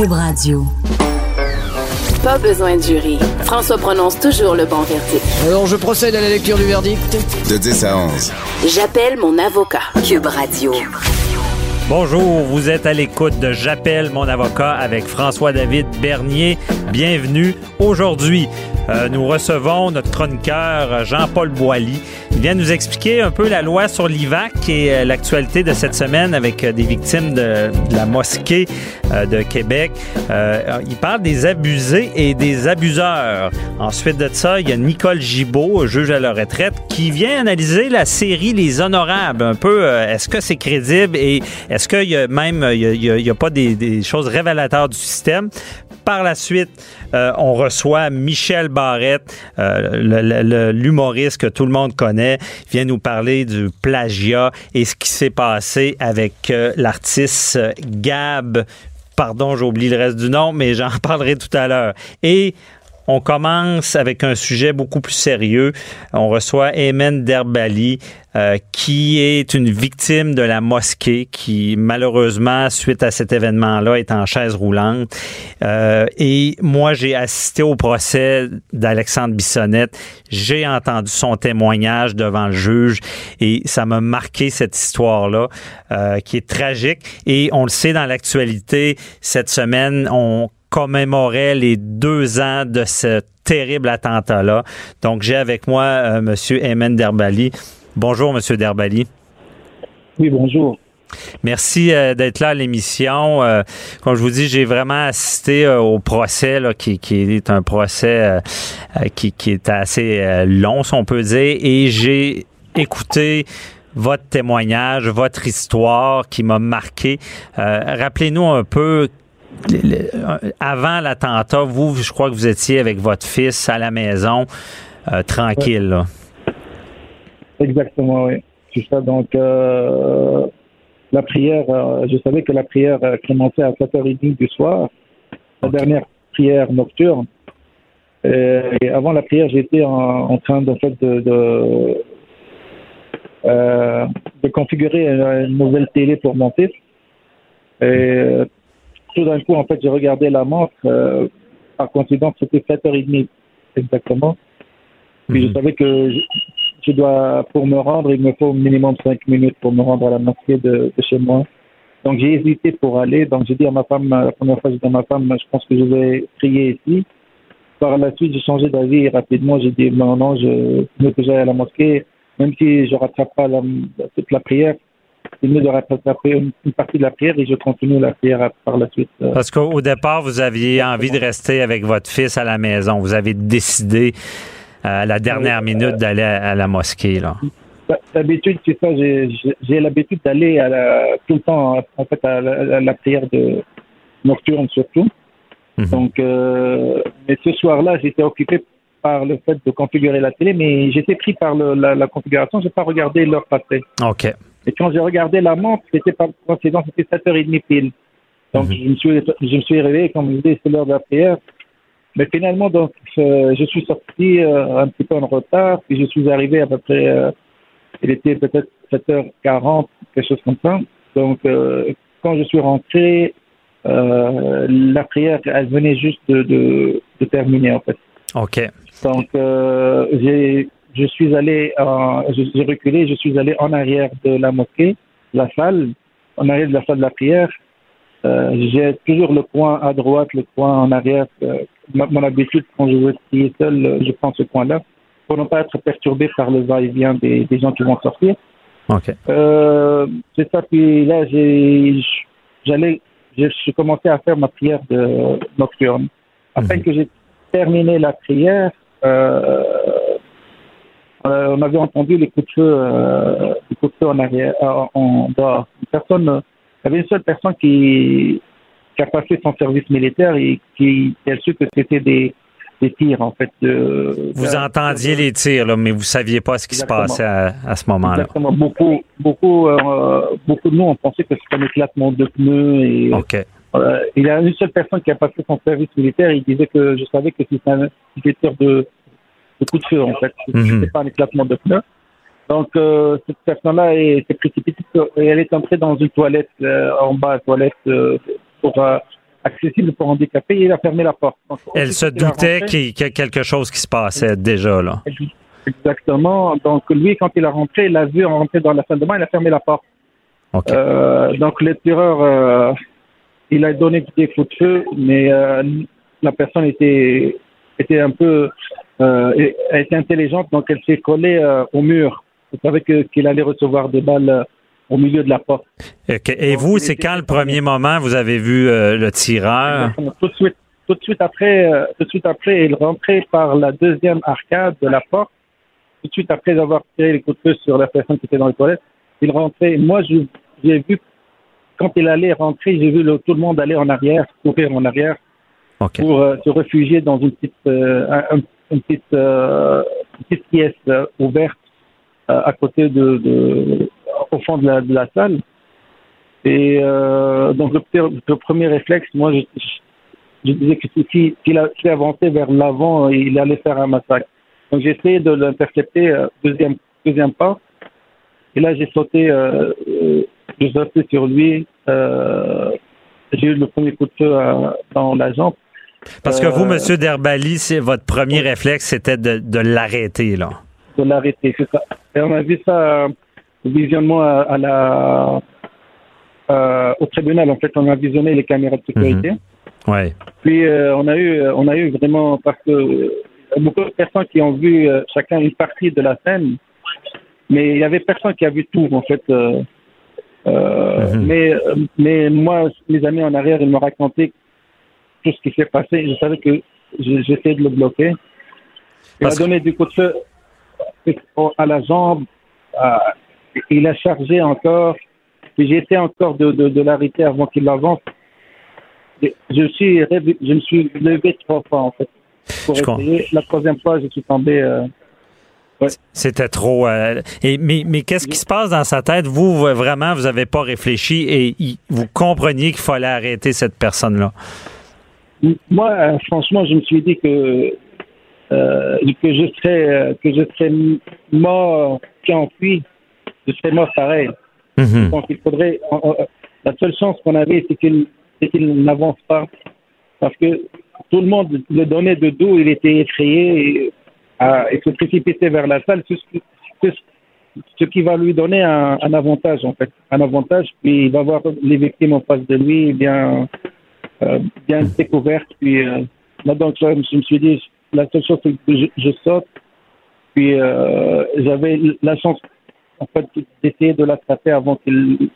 Cube Radio. Pas besoin de jury. François prononce toujours le bon verdict. Alors, je procède à la lecture du verdict. De 10 à 11. J'appelle mon avocat. Cube Radio. Bonjour, vous êtes à l'écoute de J'appelle mon avocat avec François-David Bernier. Bienvenue. Aujourd'hui, euh, nous recevons notre chroniqueur Jean-Paul Boilly. Il vient nous expliquer un peu la loi sur l'IVAC et euh, l'actualité de cette semaine avec euh, des victimes de, la mosquée de Québec. il parle des abusés et des abuseurs. Ensuite de ça, il y a Nicole Gibault, juge à la retraite, qui vient analyser la série Les Honorables. Un peu, est-ce que c'est crédible et est-ce qu'il y a même, il y a, pas des choses révélateurs du système? Par la suite, euh, on reçoit Michel Barrette, euh, l'humoriste que tout le monde connaît, vient nous parler du plagiat et ce qui s'est passé avec euh, l'artiste Gab. Pardon, j'oublie le reste du nom, mais j'en parlerai tout à l'heure. On commence avec un sujet beaucoup plus sérieux. On reçoit Emen Derbali, euh, qui est une victime de la mosquée, qui malheureusement, suite à cet événement-là, est en chaise roulante. Euh, et moi, j'ai assisté au procès d'Alexandre Bissonnette. J'ai entendu son témoignage devant le juge et ça m'a marqué cette histoire-là, euh, qui est tragique. Et on le sait dans l'actualité, cette semaine, on commémorait les deux ans de ce terrible attentat-là. Donc, j'ai avec moi euh, M. Emen Derbali. Bonjour, M. Derbali. Oui, bonjour. Merci euh, d'être là à l'émission. Euh, comme je vous dis, j'ai vraiment assisté au procès, qui, est un procès qui, qui, est assez long, si on peut dire, et j'ai écouté votre témoignage, votre histoire qui m'a marqué. Rappelez-nous un peu avant l'attentat, vous, je crois que vous étiez avec votre fils à la maison, euh, tranquille. Exactement, oui. C'est ça. Donc, euh, la prière, euh, je savais que la prière commençait à 7h30 du soir, la dernière prière nocturne. Et, avant la prière, j'étais en, train de, fait, de, de, configurer une, nouvelle télé pour mon fils. Et tout d'un coup, en fait, j'ai regardé la montre. Euh, par coïncidence, c'était 7h30 exactement. Puis je mhm. savais que je, dois, pour me rendre, il me faut au minimum 5 minutes pour me rendre à la mosquée de, chez moi. Donc j'ai hésité pour aller. Donc j'ai dit à ma femme, la première fois j'ai dit à ma femme, je pense que je vais prier ici. Par la suite, j'ai changé d'avis rapidement. J'ai dit non, non, je veux que j'aille à la mosquée, même si je rattrape pas la, toute la prière mieux de rattraper une, partie de la prière et je continue la prière par la suite. Euh. Parce qu'au départ, vous aviez envie de rester avec votre fils à la maison. Vous avez décidé euh, à la dernière minute d'aller à, la mosquée. Là. D'habitude, c'est ça. J'ai l'habitude d'aller tout le temps en fait à la, prière de nocturne surtout. Mhm. Donc, euh, mais ce soir-là, j'étais occupé par le fait de configurer la télé, mais j'étais pris par la, la, configuration. J'ai pas regardé l'heure passée. Ok. Et quand j'ai regardé la montre, c'était par coïncidence, c'était 7h30 pile. Donc, mhm. je, me suis, je me suis réveillé, comme je disais, c'est l'heure de la prière. Mais finalement, donc, je, suis sorti euh, un petit peu en retard, puis je suis arrivé à peu près, euh, il était peut-être 7h40, quelque chose comme ça. Donc, euh, quand je suis rentré, la prière, elle venait juste de, de, de terminer, en fait. OK. Donc, j'ai je suis allé, j'ai reculé, je suis allé en arrière de la mosquée, la salle, en arrière de la salle de la prière. Euh, j'ai toujours le coin à droite, le coin en arrière. Euh, mon habitude, quand je veux prier seul, euh, je prends ce coin-là pour ne pas être perturbé par le va-et-vient des, des, gens qui vont sortir. Okay. Euh, c'est ça. Puis là, j'ai, j'allais, j'ai commencé à faire ma prière de nocturne. Après mhm. que j'ai terminé la prière, euh, euh, on avait entendu les coups de feu, euh, les coups de feu en arrière, euh, en dehors. Personne, il y avait une seule personne qui, qui a passé son service militaire et qui, qui a su que c'était des, des tirs en fait. vous entendiez les tirs là, mais vous saviez pas ce qui se passait à, à ce moment-là. Exactement. Beaucoup, beaucoup, euh, beaucoup de nous on pensait que c'était un éclatement de pneus et. Ok. il y a une seule personne qui a passé son service militaire. Il disait que je savais que c'était un tir de de coup de feu, en fait. Mhm. C'était pas un éclatement de pneus. Donc, euh, cette personne-là s'est précipitée et elle est entrée dans une toilette, euh, en bas, toilette, euh, pour, accessible pour handicapés et il a fermé la porte. Donc, Elle se qu'il doutait qu'il y a quelque chose qui se passait déjà, là. Exactement. Donc lui, quand il a rentré, il a vu rentrer dans la salle de bain, il a fermé la porte. Donc le tireur, il a donné des coups de feu, mais la personne était était un peu euh, elle était intelligente, donc elle s'est collée euh, au mur. Savez que- qu'il allait recevoir des balles euh, au milieu de la porte. OK. Et vous, c'est quand le premier moment vous avez vu euh, le tireur? Exactement. Tout de suite, tout de suite après, euh, tout de suite après, il rentrait par la deuxième arcade de la porte. Tout de suite après avoir tiré les coups de feu sur la personne qui était dans les toilettes, il rentrait. Moi, j'ai vu quand il allait rentrer, j'ai vu le- tout le monde aller en arrière, courir en arrière pour euh, se réfugier dans une petite, euh, un- un- une petite, euh, une petite pièce euh, ouverte euh, à côté de, au fond de la, salle. Et donc le, premier réflexe, moi, je, disais que si- si- s'il a- s'il avançait vers l'avant, il allait faire un massacre. Donc j'ai essayé de l'intercepter, deuxième, deuxième pas. Et là, j'ai sauté, j'ai sauté sur lui. J'ai eu le premier coup de feu dans la jambe. Parce que vous, Euh, Monsieur Derbali, c'est votre premier réflexe, c'était de, de l'arrêter, là. de l'arrêter, c'est ça. Et on a vu ça euh, au visionnement à, à la, euh, au tribunal. En fait, on a visionné les caméras de sécurité. Oui. Puis euh, on a eu, on a eu vraiment parce que beaucoup de personnes qui ont vu euh, chacun une partie de la scène, mais il y avait personne qui a vu tout en fait. Mhm. Mais mais moi, mes amis en arrière, ils m'ont raconté tout ce qui s'est passé. Je savais que je- j'essayais de le bloquer. Il Parce a que- donné du coup de feu à la jambe. à- il a chargé encore. Puis essayé encore de, de, de l'arrêter avant qu'il avance. Et Je, suis, je me suis levé trois fois, en fait, pour essayer. La troisième fois, je suis tombé. euh, C'était trop. euh, et, mais mais qu'est-ce qui se passe dans sa tête? Vous, vraiment, vous n'avez pas réfléchi et vous compreniez qu'il fallait arrêter cette personne-là. Moi, euh, franchement, je me suis dit que euh, que je serais euh, que je serais mort qui enfui, je serais mort pareil. Mhm. Donc il faudrait. on- on- la seule chance qu'on avait, c'est qu'il n'avance pas, parce que tout le monde le donnait de dos, il était effrayé et, et se précipitait vers la salle, ce, qui- c'est ce- ce qui va lui donner un, un avantage en fait, un avantage. Puis il va voir les victimes en face de lui, bien euh, bien découvertes. Puis euh, là donc je, me suis dit, la seule chose c'est que je, je saute. Puis euh, j'avais la chance en fait d'essayer de l'attraper avant qu'il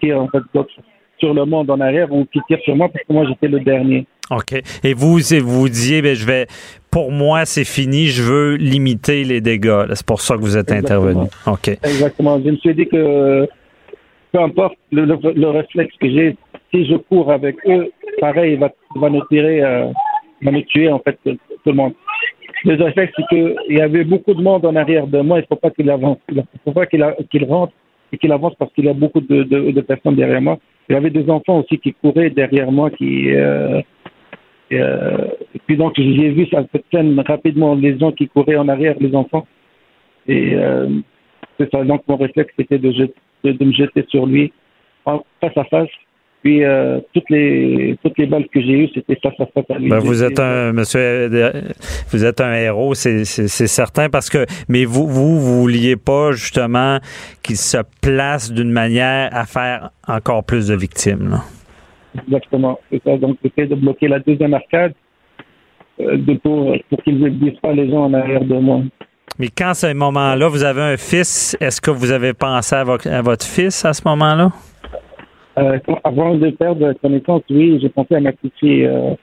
tire en fait d'autres sur le monde en arrière ou qu'il tire sur moi parce que moi j'étais le dernier. OK. Et vous, vous disiez, ben, je vais, pour moi, c'est fini, je veux limiter les dégâts. C'est pour ça que vous êtes Exactement. intervenu. OK. Exactement. Je me suis dit que peu importe le, le, le réflexe que j'ai, si je cours avec eux, pareil, il va, il nous tirer, euh, va nous tuer en fait tout, le monde. Le réflexe, c'est qu'il y avait beaucoup de monde en arrière de moi. Il ne faut pas qu'il avance. Il ne faut pas qu'il rentre et qu'il avance parce qu'il y a beaucoup de, personnes derrière moi. Il y avait des enfants aussi qui couraient derrière moi, qui euh, euh, puis donc j'ai vu cette scène rapidement, les gens qui couraient en arrière, les enfants. Et c'est ça. Donc mon réflexe c'était de, me jeter sur lui face à face. Puis euh, toutes les toutes les balles que j'ai eues c'était face à face à lui. Ben, vous êtes un monsieur, euh, vous êtes un héros, c'est certain parce que, mais vous vous vous vouliez pas justement qu'il se place d'une manière à faire encore plus de victimes. là. Exactement. C'est ça. Donc j'essaie de bloquer la deuxième arcade euh, de, pour pour qu'ils ne disent pas les gens en arrière de moi. Mais quand à ce moment-là, vous avez un fils, est-ce que vous avez pensé à, vo- à votre fils à ce moment-là? Euh, avant de perdre connaissance, oui, j'ai pensé à ma petite fille euh,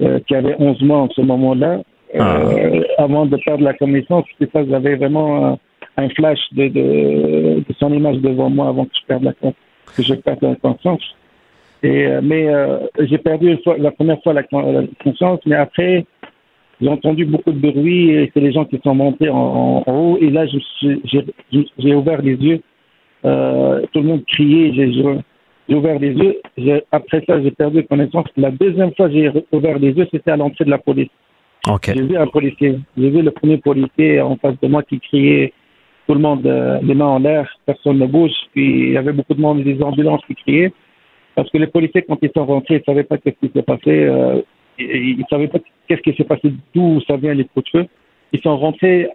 euh, qui avait 11 mois en ce moment-là. Euh, Avant de perdre la connaissance, c'est ça, j'avais vraiment un flash de, de, de son image devant moi avant que je perde la, que je perde la conscience. Et, euh, mais euh, j'ai perdu une fois, la première fois la, la conscience, mais après, j'ai entendu beaucoup de bruit et c'est les gens qui sont montés en, en- haut. Et là, j'ai ouvert les yeux. Euh, tout le monde criait. J'ai ouvert les yeux. Après ça, j'ai perdu connaissance. La deuxième fois j'ai ouvert les yeux, c'était à l'entrée de la police. OK. J'ai vu un policier. J'ai vu le premier policier en face de moi qui criait. Tout le monde, euh, les mains en l'air, personne ne bouge. Puis il y avait beaucoup de monde, des ambulances qui criaient. Parce que les policiers, quand ils sont rentrés, ils ne savaient pas ce qui s'est passé. Euh, ils ne savaient pas qu'est-ce qui s'est passé, d'où ça vient les coups de feu. Ils sont rentrés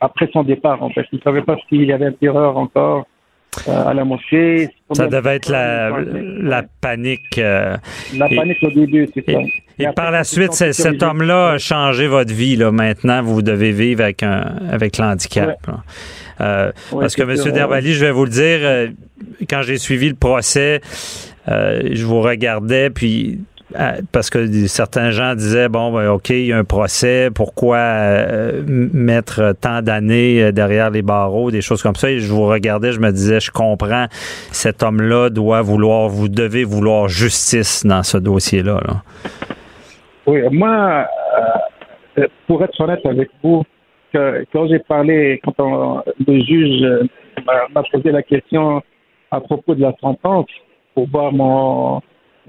après son départ, en fait. Ils ne savaient pas s'il y avait un tireur encore à la mosquée. Ça devait être la, la panique. Euh, la panique au début, c'est ça. Et, par la suite, cet homme-là a changé votre vie. Là. Maintenant, vous devez vivre avec, un, avec l'handicap. Euh, parce que, M. Derbali, je vais vous le dire, quand j'ai suivi le procès, je vous regardais, puis euh, parce que certains gens disaient bon ben, ok il y a un procès pourquoi euh, mettre tant d'années euh, derrière les barreaux des choses comme ça? Et je vous regardais je me disais je comprends cet homme là doit vouloir vous devez vouloir justice dans ce dossier là, oui moi pour être honnête avec vous quand j'ai parlé quand le juge m'a posé la question à propos de la sentence pour voir mon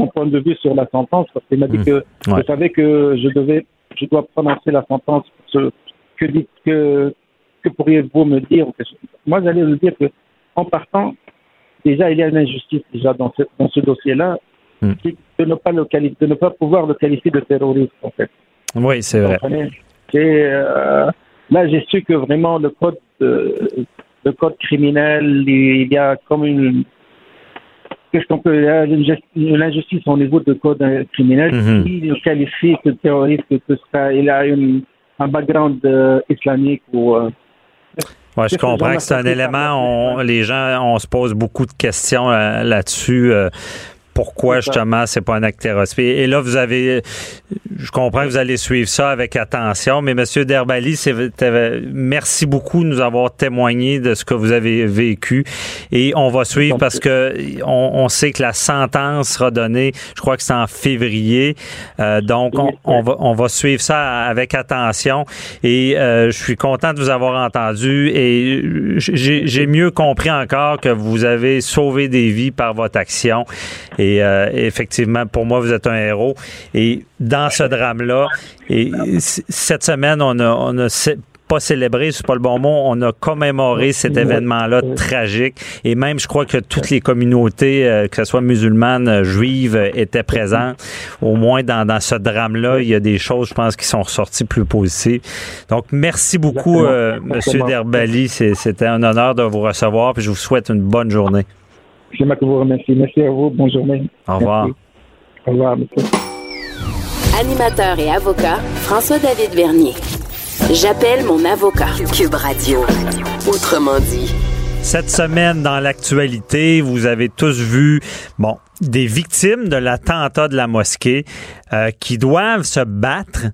mon point de vue sur la sentence parce qu'il m'a dit mmh. que je savais que je devais, je dois prononcer la sentence. Ce, que, que, que pourriez-vous me dire Moi, j'allais lui dire que en partant, déjà, il y a une injustice déjà dans ce, dans ce dossier-là, mmh. de ne pas le de ne pas pouvoir le qualifier de terroriste en fait. Oui, c'est vrai. Euh, là, j'ai su que vraiment le code, le code criminel, il y a comme une qu'est-ce qu'on peut. L'injustice au niveau de code criminel, mm il qualifie que terroriste, que ça, il a un background euh, islamique ou. Euh, ouais, je comprends que c'est un élément, on, les gens, on se pose beaucoup de questions euh, là-dessus pourquoi justement c'est pas un acte terroriste? Et là, vous avez, je comprends que vous allez suivre ça avec attention, mais Monsieur Derbali, merci beaucoup de nous avoir témoigné de ce que vous avez vécu. Et on va suivre parce que on, sait que la sentence sera donnée, je crois que c'est en février, euh, donc on, va on va suivre ça avec attention. Et euh, je suis content de vous avoir entendu et j'ai mieux compris encore que vous avez sauvé des vies par votre action. Et euh, effectivement, pour moi, vous êtes un héros. Et dans ce drame-là, et cette semaine, on a, on a pas célébré, c'est pas le bon mot, on a commémoré cet événement-là tragique. Et même, je crois que toutes les communautés, euh, que ce soit musulmanes, juives, étaient présentes. Au moins, dans, dans ce drame-là, il y a des choses, je pense, qui sont ressorties plus positives. Donc, merci beaucoup, euh, Monsieur Derbali. C'était un honneur de vous recevoir. Puis je vous souhaite une bonne journée. Je vous remercie. Merci à vous. Bonne journée. Au revoir. Au revoir, monsieur. Animateur et avocat, François-David Vernier. J'appelle mon avocat. Cube Radio. Autrement dit. Cette semaine, dans l'actualité, vous avez tous vu, bon, des victimes de l'attentat de la mosquée euh, qui doivent se battre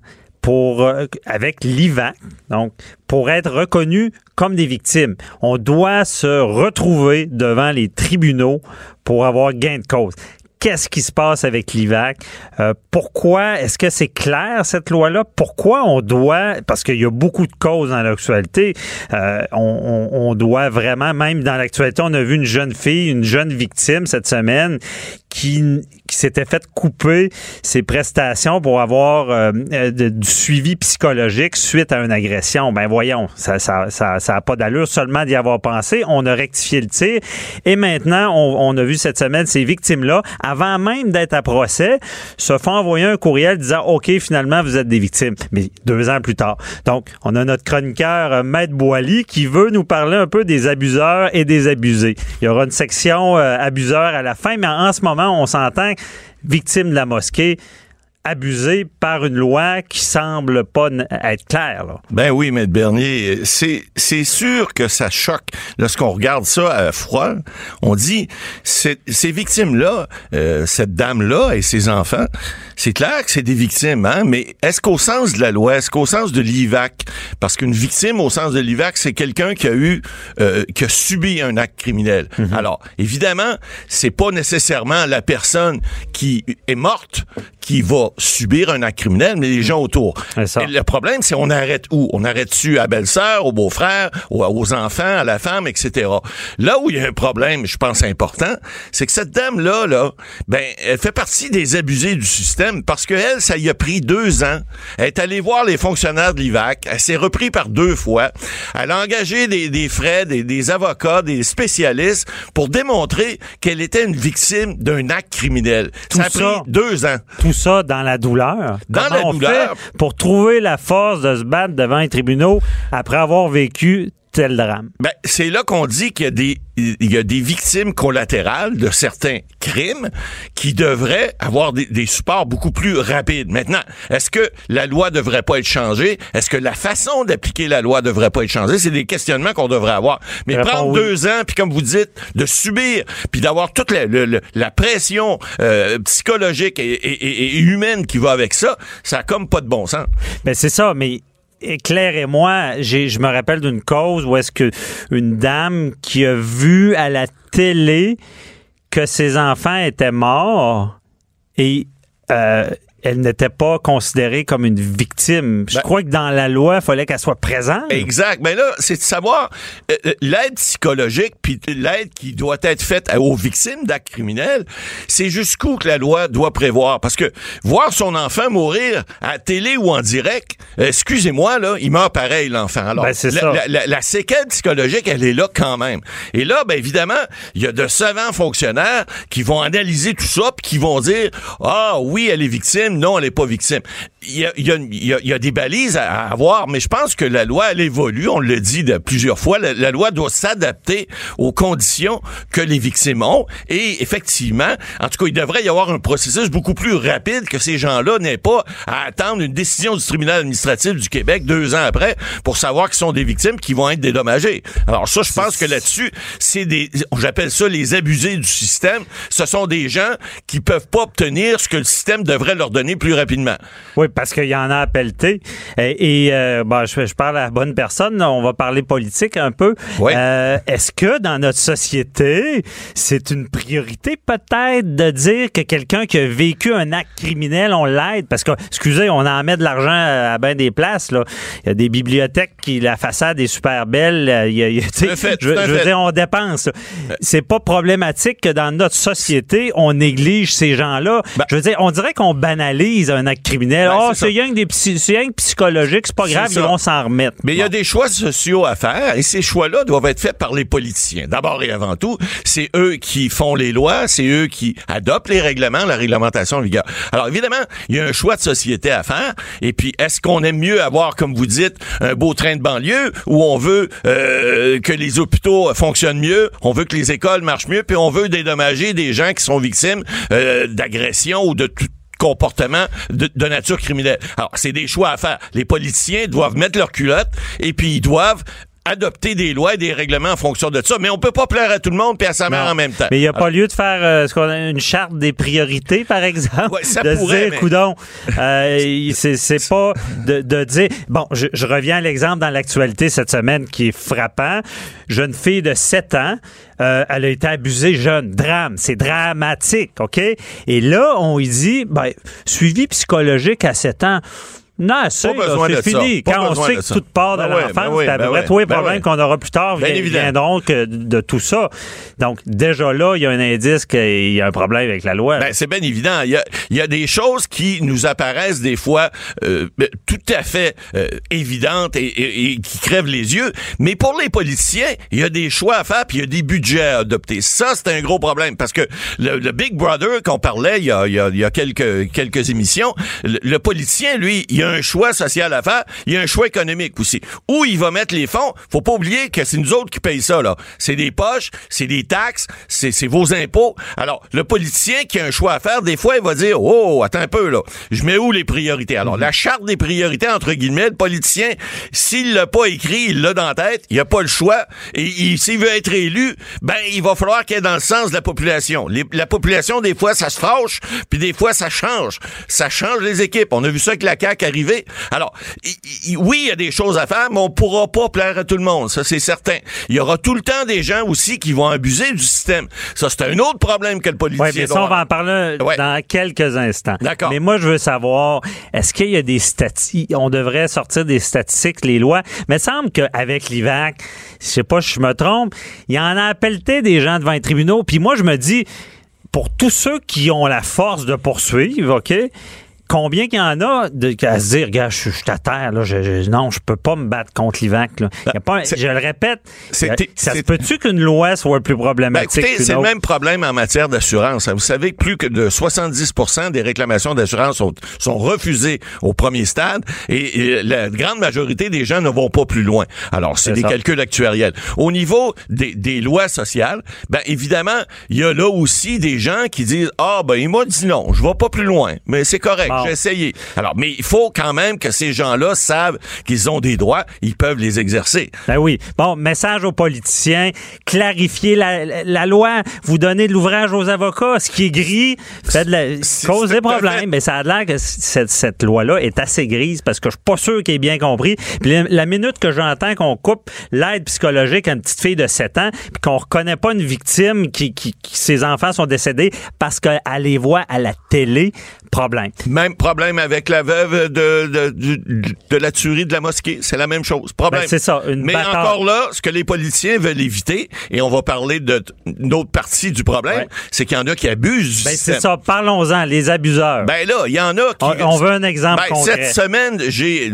pour euh, avec l'IVAC, donc pour être reconnus comme des victimes. On doit se retrouver devant les tribunaux pour avoir gain de cause qu'est-ce qui se passe avec l'IVAC? Euh, pourquoi est-ce que c'est clair cette loi-là? Pourquoi on doit, parce qu'il y a beaucoup de causes dans l'actualité, euh, on, on, doit vraiment, même dans l'actualité, on a vu une jeune fille, une jeune victime cette semaine qui, qui s'était fait couper ses prestations pour avoir euh, euh, du suivi psychologique suite à une agression. Ben voyons, ça ça ça, ça a pas d'allure seulement d'y avoir pensé. On a rectifié le tir et maintenant on, on a vu cette semaine ces victimes là, avant même d'être à procès, se font envoyer un courriel disant ok finalement vous êtes des victimes. Mais deux ans plus tard, donc on a notre chroniqueur euh, Maître Boily qui veut nous parler un peu des abuseurs et des abusés. Il y aura une section abuseurs à la fin, mais en ce moment on s'entend, victime de la mosquée, abusé par une loi qui semble pas être claire. Là. Ben oui, mais Bernier, c'est c'est sûr que ça choque lorsqu'on regarde ça à froid. On dit ces victimes là, euh, cette dame là et ses enfants, c'est clair que c'est des victimes, hein. Mais est-ce qu'au sens de la loi, est-ce qu'au sens de l'IVAC, parce qu'une victime au sens de l'IVAC, c'est quelqu'un qui a eu euh, qui a subi un acte criminel. Mm-hmm. Alors évidemment, c'est pas nécessairement la personne qui est morte qui va subir un acte criminel, mais les gens autour. Et le problème, c'est on arrête où? On arrête-tu à belle-sœur, au beau-frère, aux, aux enfants, à la femme, etc. Là où il y a un problème, je pense important, c'est que cette dame-là, là, ben, elle fait partie des abusés du système parce que elle, ça y a pris deux ans. Elle est allée voir les fonctionnaires de l'IVAC. Elle s'est repris par deux fois. Elle a engagé des, des frais, des, des avocats, des spécialistes pour démontrer qu'elle était une victime d'un acte criminel. Tout ça a pris ça. deux ans. Tout ça dans la douleur. Dans Comment la on douleur. fait pour trouver la force de se battre devant les tribunaux après avoir vécu tel drame? Ben, c'est là qu'on dit qu'il y a des il y a des victimes collatérales de certains crimes qui devraient avoir des, des supports beaucoup plus rapides. Maintenant, est-ce que la loi devrait pas être changée? Est-ce que la façon d'appliquer la loi devrait pas être changée? C'est des questionnements qu'on devrait avoir. Mais prendre oui. deux ans, puis comme vous dites, de subir, puis d'avoir toute la, le- la pression euh, psychologique et, et- et- et humaine qui va avec ça, ça a comme pas de bon sens. Ben c'est ça, mais éclairez-moi, j'ai je me rappelle d'une cause où est-ce que une dame qui a vu à la télé que ses enfants étaient morts et euh, elle n'était pas considérée comme une victime. Je Ben- crois que dans la loi, il fallait qu'elle soit présente. Exact. Mais là, c'est de savoir euh, euh, l'aide psychologique puis l'aide qui doit être faite aux victimes d'actes criminels. C'est jusqu'où que la loi doit prévoir? Parce que voir son enfant mourir à la télé ou en direct, euh, excusez-moi là, il meurt pareil l'enfant. Alors, Ben, c'est la, ça. la- la- la séquelle psychologique, elle est là quand même. Et là, ben évidemment, il y a de savants fonctionnaires qui vont analyser tout ça puis qui vont dire ah oui, elle est victime, non, elle est pas victime. Il y a, y a- y a- des balises à, avoir, mais je pense que la loi, elle évolue. On le dit de plusieurs fois. La, la loi doit s'adapter aux conditions que les victimes ont. Et effectivement, en tout cas, il devrait y avoir un processus beaucoup plus rapide que ces gens-là n'aient pas à attendre une décision du tribunal administratif du Québec deux ans après pour savoir qu'ils sont des victimes qui vont être dédommagées. Alors ça, je pense que là-dessus, c'est des, j'appelle ça les abusés du système. Ce sont des gens qui peuvent pas obtenir ce que le système devrait leur donner plus rapidement. Parce qu'il y en a à pelleter. Et, et, euh, bon, je, je parle à la bonne personne. On va parler politique un peu. Oui. Euh, Est-ce que dans notre société, c'est une priorité peut-être de dire que quelqu'un qui a vécu un acte criminel, on l'aide? Parce que, excusez, on en met de l'argent à, à bien des places. Là. Il y a des bibliothèques qui, la façade est super belle. Euh, Il y a- il y a- tu sais, Tout à fait, je, veux dire, on dépense. C'est pas problématique que dans notre société, on néglige ces gens-là. Ben- je veux dire, on dirait qu'on banalise un acte criminel. Ben, oh, c'est rien que des psy- c'est rien que psychologique, c'est pas grave, ils vont s'en remettre. Mais il y a des choix sociaux à faire et ces choix-là doivent être faits par les politiciens. D'abord et avant tout, c'est eux qui font les lois, c'est eux qui adoptent les règlements, la réglementation en vigueur. Alors évidemment, il y a un choix de société à faire et puis est-ce qu'on aime mieux avoir, comme vous dites, un beau train de banlieue où on veut euh, que les hôpitaux fonctionnent mieux, on veut que les écoles marchent mieux, puis on veut dédommager des gens qui sont victimes euh, d'agressions ou de tout comportement de, de nature criminelle. Alors, c'est des choix à faire. Les politiciens doivent mettre leur culotte et puis ils doivent adopter des lois et des règlements en fonction de ça. Mais on peut pas plaire à tout le monde puis à sa mère Non. en même temps. Mais il n'y a pas lieu de faire euh, ce qu'on a une charte des priorités, par exemple. Ouais, ça de pourrait, se dire, mais- coudon, euh, c'est, pas de, de dire. Bon, je, je reviens à l'exemple dans l'actualité cette semaine qui est frappant. Jeune fille de 7 ans, euh, elle a été abusée jeune. Drame, c'est dramatique, OK? Et là, on lui dit, ben, suivi psychologique à 7 ans. Non, c'est, fini. Quand on sait que tout part de Ben l'enfance, ben peu ben près ouais, tous les ben problèmes qu'on aura plus tard viendront que de tout ça. Donc, déjà là, il y a un indice qu'il y a un problème avec la loi. Ben, c'est bien évident. Il y, a, il y a des choses qui nous apparaissent des fois euh, ben, tout à fait euh, évidentes et, et- et qui crèvent les yeux. Mais pour les politiciens, il y a des choix à faire puis il y a des budgets à adopter. Ça, c'est un gros problème parce que le, le Big Brother qu'on parlait il y a, il y a- il y a quelques, quelques émissions, le, le politicien, lui, il y a un choix social à faire, il y a un choix économique aussi. Où il va mettre les fonds, faut pas oublier que c'est nous autres qui payent ça. là. C'est des poches, c'est des taxes, c'est vos impôts. Alors, le politicien qui a un choix à faire, des fois, il va dire, oh, attends un peu, là, je mets où les priorités? Alors, la charte des priorités, entre guillemets, le politicien, s'il l'a pas écrit, il l'a dans la tête, il a pas le choix, et il- s'il veut être élu, ben, il va falloir qu'il est dans le sens de la population. Les- la population, des fois, ça se fâche, puis des fois, ça change. Ça change les équipes. On a vu ça avec la CAQ arriver privé. Alors, oui, il y a des choses à faire, mais on pourra pas plaire à tout le monde, ça c'est certain. Il y aura tout le temps des gens aussi qui vont abuser du système. Ça, c'est un autre problème que le politicien. Oui, mais ça, on va en parler dans quelques instants. D'accord. Mais moi, je veux savoir, est-ce qu'il y a des statistiques, on devrait sortir des statistiques, les lois, mais il semble qu'avec l'IVAC, je sais pas si je me trompe, il y en a appelé des gens devant les tribunaux, puis moi, je me dis, pour tous ceux qui ont la force de poursuivre, OK, combien qu'il y en a de, à se dire, gars, je, suis à terre, là, je, non, je peux pas me battre contre l'IVAC. Pas, je le répète, ça se peut-tu qu'une loi soit plus problématique? Ben, c'est le même problème en matière d'assurance. Vous savez que plus que de 70% des réclamations d'assurance sont, sont refusées au premier stade et, la grande majorité des gens ne vont pas plus loin. Alors, c'est des calculs actuariels. Au niveau des, des lois sociales, ben évidemment, il y a là aussi des gens qui disent, ah, ben il m'a dit non, je vais pas plus loin, mais c'est correct. J'ai essayé. Alors, mais il faut quand même que ces gens-là savent qu'ils ont des droits, ils peuvent les exercer. Ben oui. Bon, message aux politiciens, clarifier la, loi, vous donnez de l'ouvrage aux avocats, ce qui est gris, fait de la, cause des problèmes. Mais ça a l'air que cette, loi-là est assez grise parce que je suis pas sûr qu'elle ait bien compris. Puis la, minute que j'entends qu'on coupe l'aide psychologique à une petite fille de 7 ans, puis qu'on reconnaît pas une victime qui, qui, ses enfants sont décédés parce qu'elle les voit à la télé, problème. Même problème avec la veuve de, de, de, la tuerie de la mosquée. C'est la même chose. Problème. Ben, c'est ça. Une Mais encore là, ce que les politiciens veulent éviter, et on va parler d'une autre partie du problème, c'est qu'il y en a qui abusent ben, C'est ça. Parlons-en, les abuseurs. Ben là, il y en a qui... On, veut un exemple ben, Cette semaine, j'ai,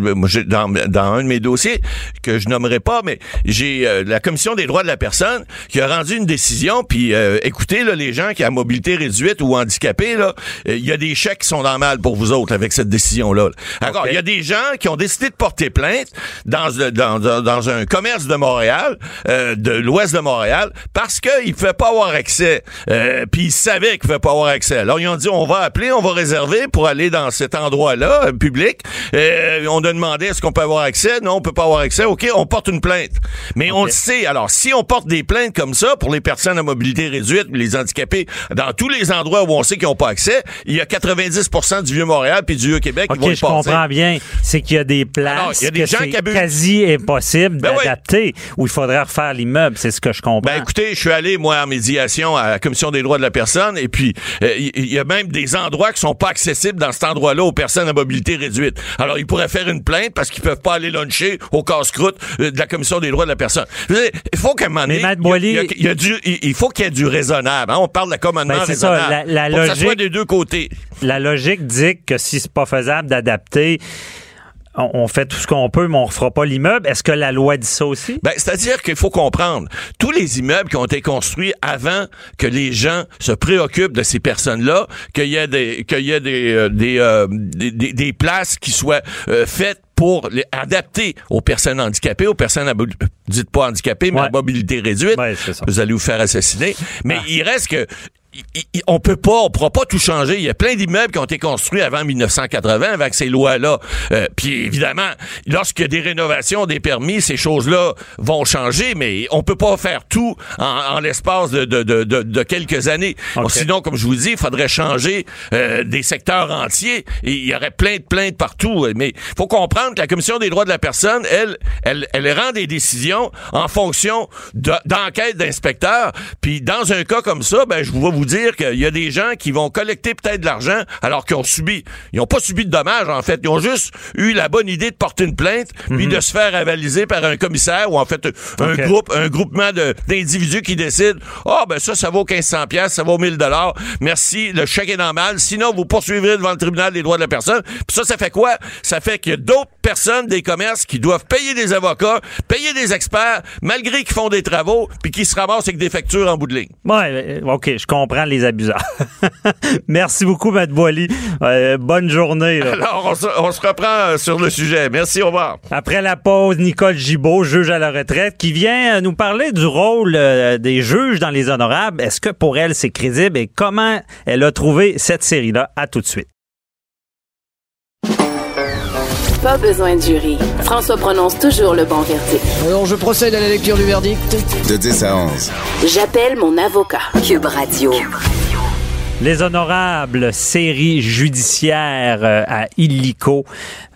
dans, dans un de mes dossiers, que je nommerai pas, mais j'ai euh, la Commission des droits de la personne qui a rendu une décision, puis euh, écoutez, là, les gens qui ont mobilité réduite ou handicapés, euh, il y a des chèques qui sont dans mal pour vous autres avec cette décision-là. Alors, il y a des gens qui ont décidé de porter plainte dans, dans, dans, un commerce de Montréal, euh, de l'ouest de Montréal, parce qu'ils ne pouvaient pas avoir accès. Euh, Puis ils savaient qu'ils ne pouvaient pas avoir accès. Alors, ils ont dit, on va appeler, on va réserver pour aller dans cet endroit-là, euh, public. Euh, on a demandé, est-ce qu'on peut avoir accès? Non, on peut pas avoir accès. OK, on porte une plainte. Mais on le sait. Alors, si on porte des plaintes comme ça pour les personnes à mobilité réduite, les handicapés, dans tous les endroits où on sait qu'ils n'ont pas accès, il y a 90 du Vieux-Montréal puis du Vieux-Québec qui vont je comprends bien. C'est qu'il y a des places y a des que c'est quasi impossible ben d'adapter où il faudrait refaire l'immeuble. C'est ce que je comprends. Ben écoutez, je suis allé, moi, en médiation à la Commission des droits de la personne et puis euh, il y, a même des endroits qui sont pas accessibles dans cet endroit-là aux personnes à mobilité réduite. Alors, ils pourraient faire une plainte parce qu'ils peuvent pas aller luncher au casse-croûte euh, de la Commission des droits de la personne. Il faut qu'à un moment donné, il, il faut qu'il y ait du raisonnable. Hein. On parle de commandement ben, raisonnable. Ça, la, la logique, que ça soit des deux côtés. La logique dit que si c'est pas faisable d'adapter, on, fait tout ce qu'on peut, mais on ne refera pas l'immeuble. Est-ce que la loi dit ça aussi? Ben, c'est-à-dire qu'il faut comprendre, tous les immeubles qui ont été construits avant que les gens se préoccupent de ces personnes-là, qu'il y ait des, qu'il y ait des, euh, euh, des, des, des, places qui soient euh, faites pour les adapter aux personnes handicapées, aux personnes, à, dites pas handicapées, mais à mobilité réduite. Vous allez vous faire assassiner. Mais ah. il reste que on peut pas, on pourra pas tout changer. Il y a plein d'immeubles qui ont été construits avant 1980 avec ces lois-là. Euh, puis évidemment, lorsqu'il y a des rénovations, des permis, ces choses-là vont changer, mais on peut pas faire tout en, l'espace de, de, de, de, quelques années. sinon, comme je vous dis, il faudrait changer euh, des secteurs entiers il y aurait plein de plaintes partout. Mais il faut comprendre que la Commission des droits de la personne, elle, elle, elle rend des décisions en fonction d'enquêtes d'inspecteurs. Puis dans un cas comme ça, ben je vais vous dire qu'il y a des gens qui vont collecter peut-être de l'argent alors qu'ils ont subi. Ils n'ont pas subi de dommages, en fait. Ils ont juste eu la bonne idée de porter une plainte, puis mhm. de se faire avaliser par un commissaire ou en fait un groupe, un groupement d'individus qui décident, ah, oh, ben ça, ça vaut 1500 pièces, ça vaut 1000 dollars. Merci, le chèque est normal. Sinon, vous poursuivrez devant le tribunal des droits de la personne. Puis ça, ça fait quoi? Ça fait qu'il y a d'autres personnes des commerces qui doivent payer des avocats, payer des experts, malgré qu'ils font des travaux, puis qui se ramassent avec des factures en bout de ligne. Ouais, euh, OK, je comprends les abuseurs. Merci beaucoup, Matt Boily. Euh, bonne journée. Alors, on se, reprend euh, sur le sujet. Merci, au revoir. Après la pause, Nicole Gibault, juge à la retraite, qui vient nous parler du rôle des juges dans les honorables. Est-ce que pour elle, c'est crédible et comment elle a trouvé cette série-là? À tout de suite. Pas besoin de jury. François prononce toujours le bon verdict. Alors, je procède à la lecture du verdict. De 10 à 11. J'appelle mon avocat. Cube Radio. Les honorables séries judiciaires euh, à illico,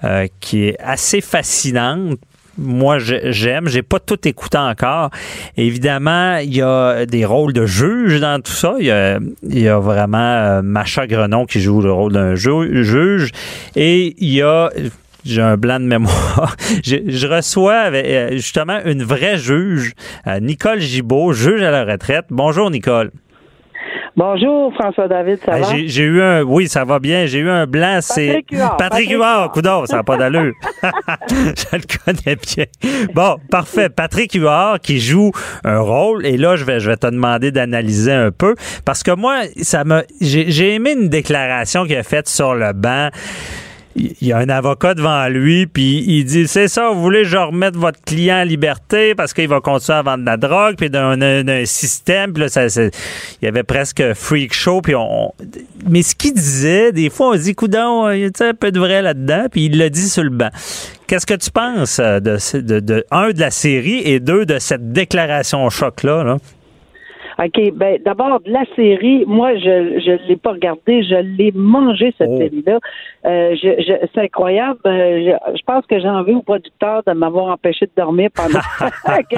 euh, qui est assez fascinante moi j'aime. J'ai pas tout écouté encore. Évidemment, il y a des rôles de juge dans tout ça. Il y a, vraiment euh, Macha Grenon qui joue le rôle d'un juge. Et il y a j'ai un blanc de mémoire. je, reçois justement une vraie juge, Nicole Gibault, juge à la retraite. Bonjour Nicole. Bonjour, François David, ça va? J'ai eu un, oui, ça va bien. J'ai eu un blanc, c'est. Patrick Huard. Patrick ça n'a pas d'allure. je le connais bien. Bon, parfait. Patrick Huard qui joue un rôle, et là, je vais, je vais te demander d'analyser un peu, parce que moi, ça m'a, j'ai aimé une déclaration qu'il a faite sur le banc il y a un avocat devant lui, puis il dit c'est ça, vous voulez que je remette votre client en liberté parce qu'il va continuer à vendre de la drogue, puis d'un un, système, puis là, ça, il y avait presque freak show, puis on. Mais ce qu'il disait, des fois, on se dit, coudon, il y a un peu de vrai là-dedans, puis il l'a dit sur le banc. Qu'est-ce que tu penses euh, de, de, de, un, de la série et deux, de cette déclaration choc-là? Là? OK, ben d'abord de la série, moi je je l'ai pas regardé, je l'ai mangé cette oh. série-là. Euh, je, je, c'est incroyable. Euh, je, pense que j'en veux au producteur de m'avoir empêché de dormir pendant.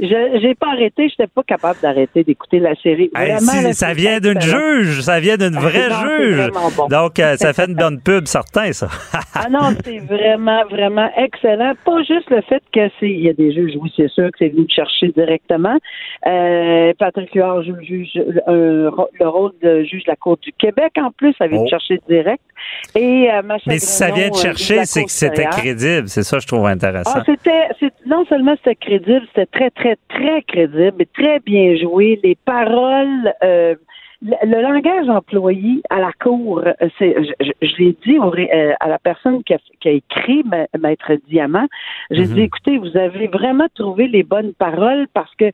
je j'ai pas arrêté, j'étais pas capable d'arrêter d'écouter la série. Vraiment, ça vient d'une juge, ça vient d'une vraie juge. Donc euh, ça fait une bonne pub, certain ça. ah non, c'est vraiment vraiment excellent. Pas juste le fait que c'est il y a des juges, oui c'est sûr que c'est venu chercher directement. Euh, Juge, le rôle de juge de la Cour du Québec en plus, ça vient de oh. chercher direct. Et euh, Mais si ça vient de euh, chercher, c'est que c'était crédible. C'est ça, je trouve intéressant. Ah, c'était, non seulement c'était crédible, c'était très, très, très crédible et très bien joué. Les paroles, euh, le, langage employé à la cour, c'est, je, l'ai dit à la personne qui a, qui a écrit Maître Diamant, j'ai mm-hmm. dit, écoutez, vous avez vraiment trouvé les bonnes paroles parce que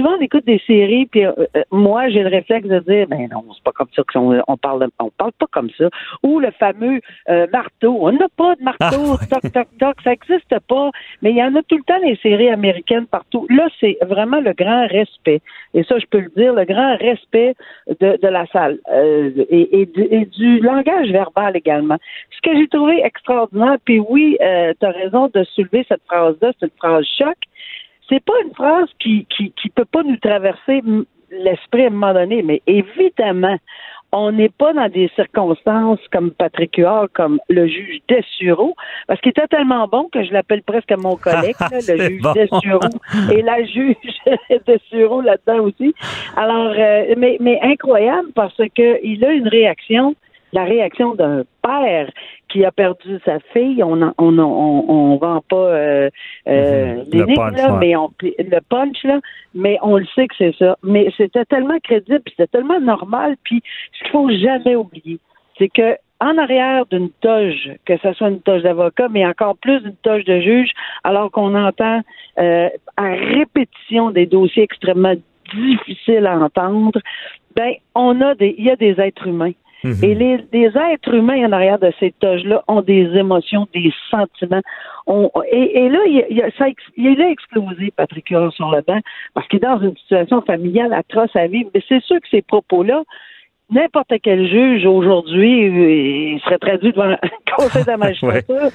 souvent on écoute des séries, puis euh, euh, moi j'ai le réflexe de dire ben non, c'est pas comme ça qu'on on parle, on parle pas comme ça. Ou le fameux euh, marteau, on n'a pas de marteau, ah, toc toc toc, ça existe pas. Mais il y en a tout le temps les séries américaines partout. Là, c'est vraiment le grand respect, et ça je peux le dire, le grand respect de, de la salle et, et, du, et, du, langage verbal également. Ce que j'ai trouvé extraordinaire, puis oui, tu as raison de soulever cette phrase-là, c'est une phrase choc c'est pas une phrase qui, qui, qui peut pas nous traverser l'esprit à un moment donné, mais évidemment, on n'est pas dans des circonstances comme Patrick Huard, comme le juge Dessureau, parce qu'il était tellement bon que je l'appelle presque mon collègue, le juge Dessureau, et la juge Dessureau là-dedans aussi. Alors, euh, mais, mais incroyable parce que il a une réaction la réaction d'un père qui a perdu sa fille, on on, on, on, vend pas euh, euh mhm. là, mais on le punch là, mais on le sait que c'est ça. Mais c'était tellement crédible, c'était tellement normal. Puis ce qu'il faut jamais oublier, c'est que en arrière d'une toge, que ce soit une toge d'avocat, mais encore plus d'une toge de juge, alors qu'on entend euh, à répétition des dossiers extrêmement difficiles à entendre, ben on a des, il y a des êtres humains Mhm. Et les, êtres humains en arrière de ces toges-là ont des émotions, des sentiments. et, là, il, il a explosé, Patrick sur le banc, parce qu'il est dans une situation familiale atroce à vivre. Mais c'est sûr que ces propos-là, n'importe quel juge aujourd'hui, euh, il serait traduit devant un conseil de la magistrature.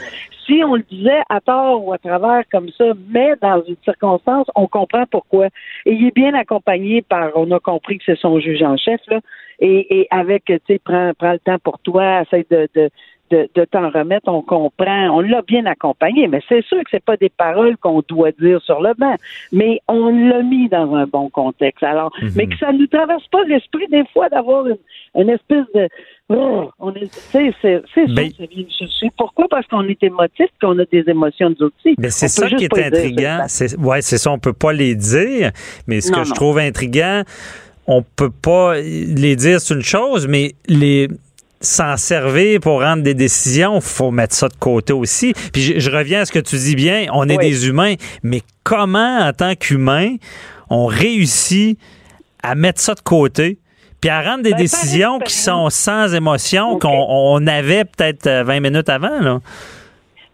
Si on le disait à tort ou à travers comme ça, mais dans une circonstance, on comprend pourquoi. Et il est bien accompagné par, on a compris que c'est son juge en chef, là, et, et avec, tu sais, prends, prends le temps pour toi, essaye de, de de, de t'en remettre, on comprend, on l'a bien accompagné, mais c'est sûr que c'est pas des paroles qu'on doit dire sur le banc, mais on l'a mis dans un bon contexte. Alors, mhm. mais que ça ne nous traverse pas l'esprit des fois d'avoir une, espèce de oh, on est, c'est, c'est, c'est ben, Pourquoi? Parce qu'on est émotif, qu'on a des émotions nous aussi. Ben c'est ça qui est intriguant. C'est, ouais, c'est ça, on peut pas les dire, mais ce que je trouve intriguant, on peut pas les dire, c'est une chose, mais les s'en servir pour rendre des décisions, faut mettre ça de côté aussi. Puis je, reviens à ce que tu dis bien, on est des humains, mais comment en tant qu'humain on réussit à mettre ça de côté? Puis à rendre des ben, décisions qui sont sans émotion, qu'on avait peut-être 20 euh, minutes avant. Là?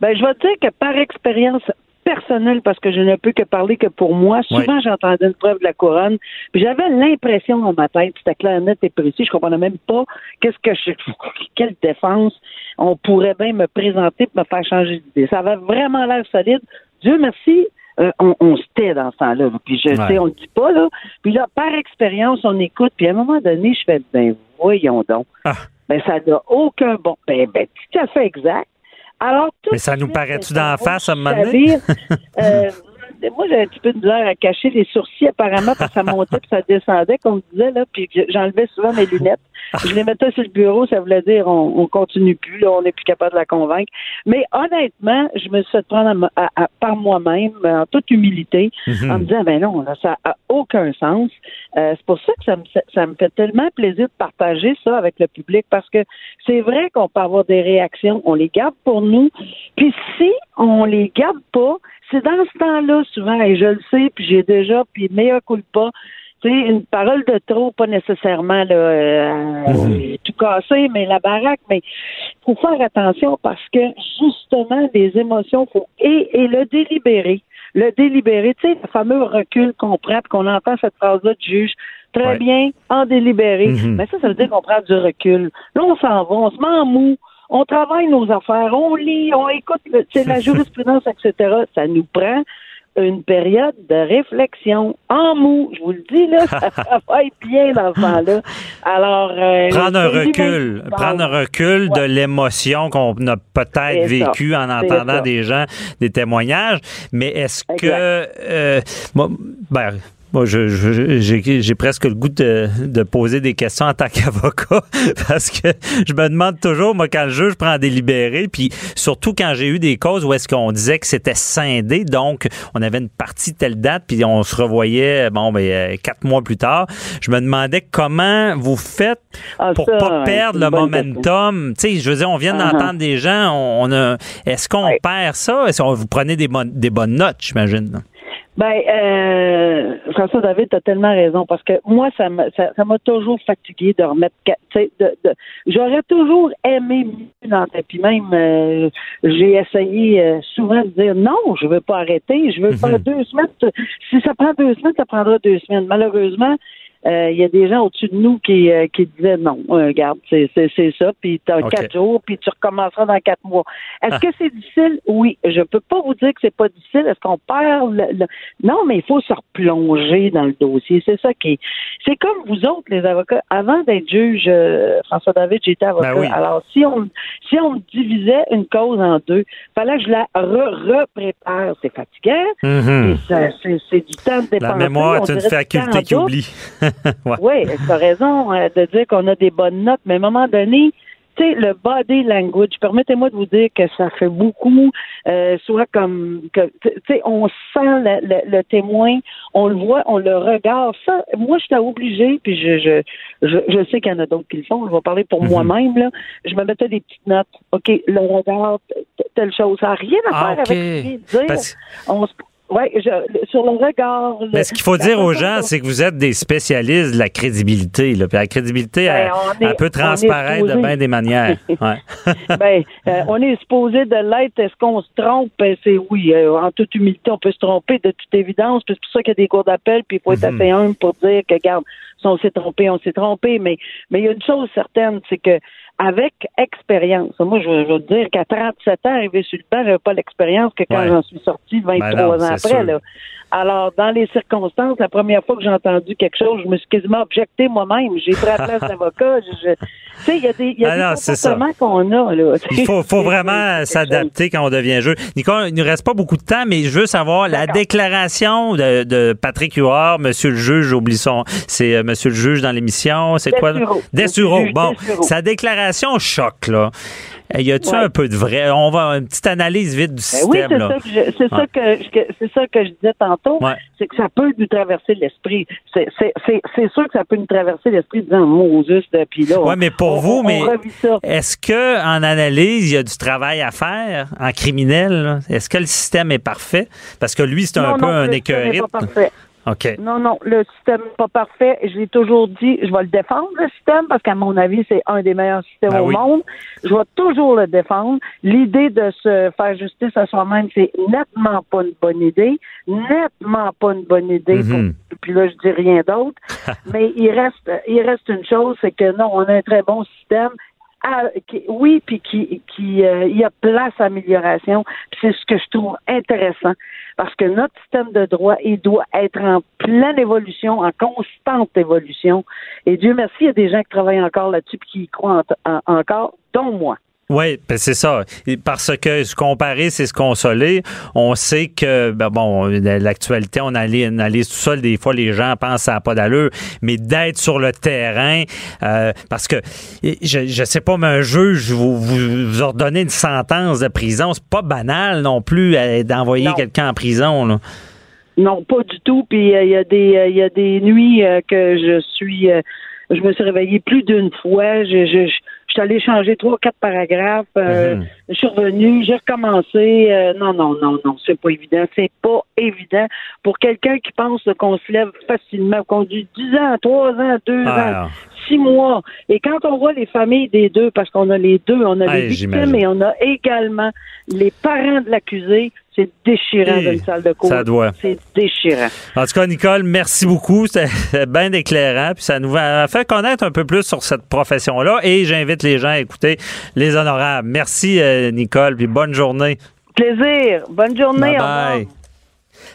Ben, je vais te dire que par expérience personnel parce que je ne peux que parler que pour moi. Souvent, j'entendais une preuve de la couronne. Puis j'avais l'impression dans ma tête, c'était clair, net et précis. Je comprenais même pas qu'est-ce que je, quelle défense on pourrait bien me présenter pour me faire changer d'idée. Ça avait vraiment l'air solide. Dieu merci, euh, on, on se tait dans ce temps-là. Puis je sais, on le dit pas, là. Puis là, par expérience, on écoute. Puis à un moment donné, je fais, ben voyons donc. Ah. Ben ça n'a aucun bon. Ben, ben tout à fait exact. Alors, tout Mais ça nous paraît-tu ben, d'en face à un moment ça donné? euh, moi, j'avais un petit peu de misère à cacher les sourcils, apparemment, parce que ça montait puis ça descendait, comme on disait, là, puis j'enlevais souvent mes lunettes. Je les mettais sur le bureau, ça voulait dire on, on continue plus, là, on n'est plus capable de la convaincre. Mais honnêtement, je me suis fait prendre à à- à- par moi-même, en toute humilité, Mhm. en me disant, ben non, là, ça a aucun sens. Euh, c'est pour ça que ça me, ça me fait tellement plaisir de partager ça avec le public, parce que c'est vrai qu'on peut avoir des réactions, on les garde pour nous, puis si on les garde pas, c'est dans ce temps-là, souvent, et je le sais, puis j'ai déjà, puis meilleur culpa, tu sais, une parole de trop, pas nécessairement là, euh, tout cassé, mais la baraque, mais faut faire attention parce que justement, les émotions, faut et, et le délibéré. Le délibéré, tu sais, le fameux recul qu'on prend, qu'on entend cette phrase-là du juge, très Ouais. bien, en délibéré. Mhm. Mais ça, ça veut dire qu'on prend du recul. Là, on s'en va, on se met en mou, on travaille nos affaires, on lit, on écoute le- tu sais, la jurisprudence, etc. Ça nous prend une période de réflexion en mou. Je vous le dis, là, ça travaille bien dans ce temps-là. Alors, euh, Prendre un recul, prendre un recul de l'émotion qu'on a peut-être C'est ça, vécu en entendant des gens, des témoignages. Mais est-ce que, euh, moi, ben, moi, je- je- j'ai j'ai presque le goût de, de poser des questions en tant qu'avocat parce que je me demande toujours, moi, quand le juge prend des délibéré, puis surtout quand j'ai eu des causes où est-ce qu'on disait que c'était scindé, donc on avait une partie telle date, puis on se revoyait, bon, ben, euh, quatre mois plus tard, je me demandais comment vous faites Ah, pour ça, pas perdre le momentum. Tu sais, je veux dire, on vient Uh-huh. d'entendre des gens, on, on a, est-ce qu'on Ouais. perd ça? Est-ce que vous prenez des bonnes, des bonnes notes, j'imagine? Ben, euh, François David, tu as tellement raison parce que moi, ça m'a ça, ça m'a toujours fatigué de remettre. De, de, J'aurais toujours aimé mieux dans le Puis même, euh, j'ai essayé euh, souvent de dire non, je veux pas arrêter, je veux faire deux semaines. Si ça prend deux semaines, ça prendra deux semaines. Malheureusement, il y a des gens au-dessus de nous qui, euh, qui disaient non, euh, regarde, c'est c'est- c'est ça, puis tu as quatre jours, puis tu recommenceras dans quatre mois. Est-ce que c'est difficile? Oui. Je peux pas vous dire que c'est pas difficile. Est-ce qu'on perd le, le- Non, mais il faut se replonger dans le dossier. C'est ça qui est. C'est comme vous autres, les avocats. Avant d'être juge, euh, François David, j'étais avocat. Ben oui. Alors, si on si on divisait une cause en deux, fallait que je la re- reprépare. C'est fatigant. Ça- C'est du temps de dépenser. La mémoire est une faculté qui oublie. Ouais. Oui, tu as raison euh, de dire qu'on a des bonnes notes, mais à un moment donné, tu sais, le body language, permettez-moi de vous dire que ça fait beaucoup, euh, soit comme, tu sais, on sent le, le- le témoin, on le voit, on le regarde. Ça, moi, je suis obligée, puis je, je, je, je sais qu'il y en a d'autres qui le font, je vais parler pour Mhm. moi-même, là. Je me mettais des petites notes. OK, le regard, telle chose. Ça n'a rien à Ah, faire avec ce qu'il. Parce- On se- je- sur le regard. Mais ce qu'il faut dire aux gens, c'est que vous êtes des spécialistes de la crédibilité. Là. Puis la crédibilité, Ben, elle, est- elle peut transparaître de bien des manières. Ouais. ben, euh, on est supposé de l'être. Est-ce qu'on se trompe? Ben, c'est oui. euh, en toute humilité, on peut se tromper de toute évidence. Puis C'est pour ça qu'il y a des cours d'appel, puis il faut être Mhm. assez humble pour dire que, regarde, si on s'est trompé, on s'est trompé. Mais mais il y a une chose certaine, c'est que avec expérience, moi, je, je veux dire qu'à 37 ans, arrivé sur le banc, j'avais pas l'expérience que quand Ouais. j'en suis sorti 23 Ben non, ans après. Là. Alors, dans les circonstances, la première fois que j'ai entendu quelque chose, je me suis quasiment objecté moi-même. J'ai pris la place d'avocat. Je- Tu sais, il y a des, y a des ça. comportements qu'on a. Là. Il faut, vraiment s'adapter quand on devient juge. Nicole, il ne nous reste pas beaucoup de temps, mais je veux savoir la déclaration de, de Patrick Huard, Monsieur le juge, j'oublie son, c'est euh, Monsieur le juge dans l'émission, c'est quoi? Dessureau. Bon, sa déclaration choc, là. Y a-tu Ouais. un peu de vrai? On va une petite analyse vite du Ben oui, système, c'est là. ça que je, c'est ça que, que- c'est ça que je disais tantôt. Ouais. C'est que ça peut nous traverser l'esprit. C'est, c'est, c'est, c'est sûr que ça peut nous traverser l'esprit disant mon juste puis là. On- mais pour on- vous, on mais est-ce que en analyse, il y a du travail à faire en criminel? là? Est-ce que le système est parfait? Parce que lui, c'est un Non, peu un le OK. Non, non, le système n'est pas parfait. Je l'ai toujours dit, je vais le défendre, le système, parce qu'à mon avis, c'est un des meilleurs systèmes Ben au oui. monde. Je vais toujours le défendre. L'idée de se faire justice à soi-même, c'est nettement pas une bonne idée. Nettement pas une bonne idée. pour- Mhm. puis là, je dis rien d'autre. Mais il reste, il reste une chose, c'est que non, on a un très bon système. Qui- oui, puis qui, qui euh, il y a place à amélioration. C'est ce que je trouve intéressant, parce que notre système de droit, il doit être en pleine évolution, en constante évolution. Et Dieu merci, il y a des gens qui travaillent encore là-dessus, puis qui y croient en- en- encore, dont moi. Oui, ben c'est ça. Parce que se comparer, c'est se consoler. On sait que, ben bon, l'actualité, on analyse, on analyse tout ça. Des fois, les gens pensent n'a pas d'allure. Mais d'être sur le terrain, euh, parce que, je, je sais pas, mais un juge, vous, vous, vous ordonnez une sentence de prison, c'est pas banal non plus euh, d'envoyer quelqu'un en prison. Là. Non, pas du tout. Puis euh, il y a des euh, il y a des nuits que je suis je me suis réveillée plus d'une fois. Je, je, je, je suis allée changer trois, quatre paragraphes. euh, Mhm. Je suis revenue, j'ai recommencé. Euh, non, non, non, non, c'est pas évident. C'est pas évident pour quelqu'un qui pense qu'on se lève facilement, qu'on dit 10 ans, 3 ans, 2 ans, Ah, six mois. Et quand on voit les familles des deux, parce qu'on a les deux, on a les victimes et on a également les parents de l'accusé, c'est déchirant d'une salle de cours. ça doit. C'est déchirant. En tout cas, Nicole, merci beaucoup. C'était bien éclairant. Puis ça nous a fait connaître un peu plus sur cette profession-là. Et j'invite les gens à écouter Les Honorables. Merci, euh, Nicole. Puis bonne journée. Plaisir. Bonne journée. Bye au revoir.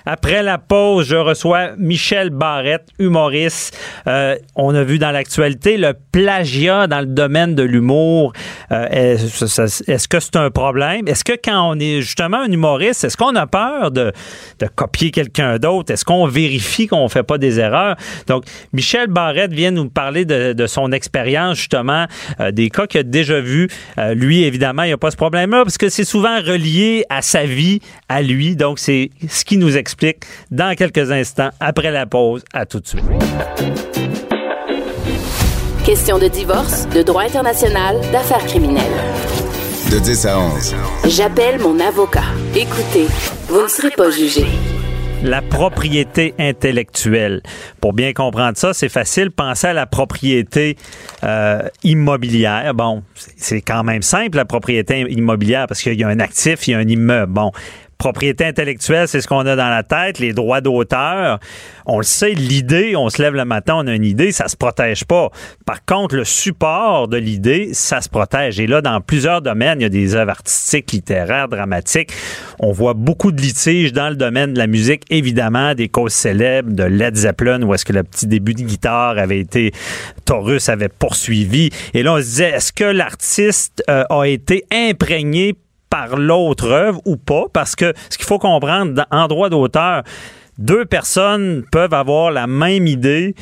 Après la pause, je reçois Michel Barrette, humoriste. Euh, on a vu dans l'actualité le plagiat dans le domaine de l'humour. Euh, est-ce que c'est un problème? Est-ce que quand on est justement un humoriste, est-ce qu'on a peur de, de copier quelqu'un d'autre? Est-ce qu'on vérifie qu'on fait pas des erreurs? Donc, Michel Barrette vient nous parler de, de son expérience, justement, euh, des cas qu'il a déjà vus. Lui, évidemment, il n'y a pas ce problème-là parce que c'est souvent relié à sa vie, à lui. Donc, c'est ce qui nous explique dans quelques instants, après la pause. À tout de suite. Question de divorce, de droit international, d'affaires criminelles. De 10 à 11. J'appelle mon avocat. Écoutez, vous ne serez pas jugé. La propriété intellectuelle. Pour bien comprendre ça, c'est facile. Pensez à la propriété euh, immobilière. Bon, c'est- c'est quand même simple, la propriété immobilière, parce qu'il y a un actif, il y a un immeuble. Bon. Propriété intellectuelle, c'est ce qu'on a dans la tête, les droits d'auteur. On le sait, l'idée, on se lève le matin, on a une idée, ça se protège pas. Par contre, le support de l'idée, ça se protège. Et là, dans plusieurs domaines, il y a des œuvres artistiques, littéraires, dramatiques. On voit beaucoup de litiges dans le domaine de la musique, évidemment, des causes célèbres de Led Zeppelin, où est-ce que le petit début de guitare avait été, Taurus avait poursuivi. Et là, on se disait, est-ce que l'artiste euh, a été imprégné par l'autre œuvre ou pas, parce que ce qu'il faut comprendre en droit d'auteur, deux personnes peuvent avoir la même idée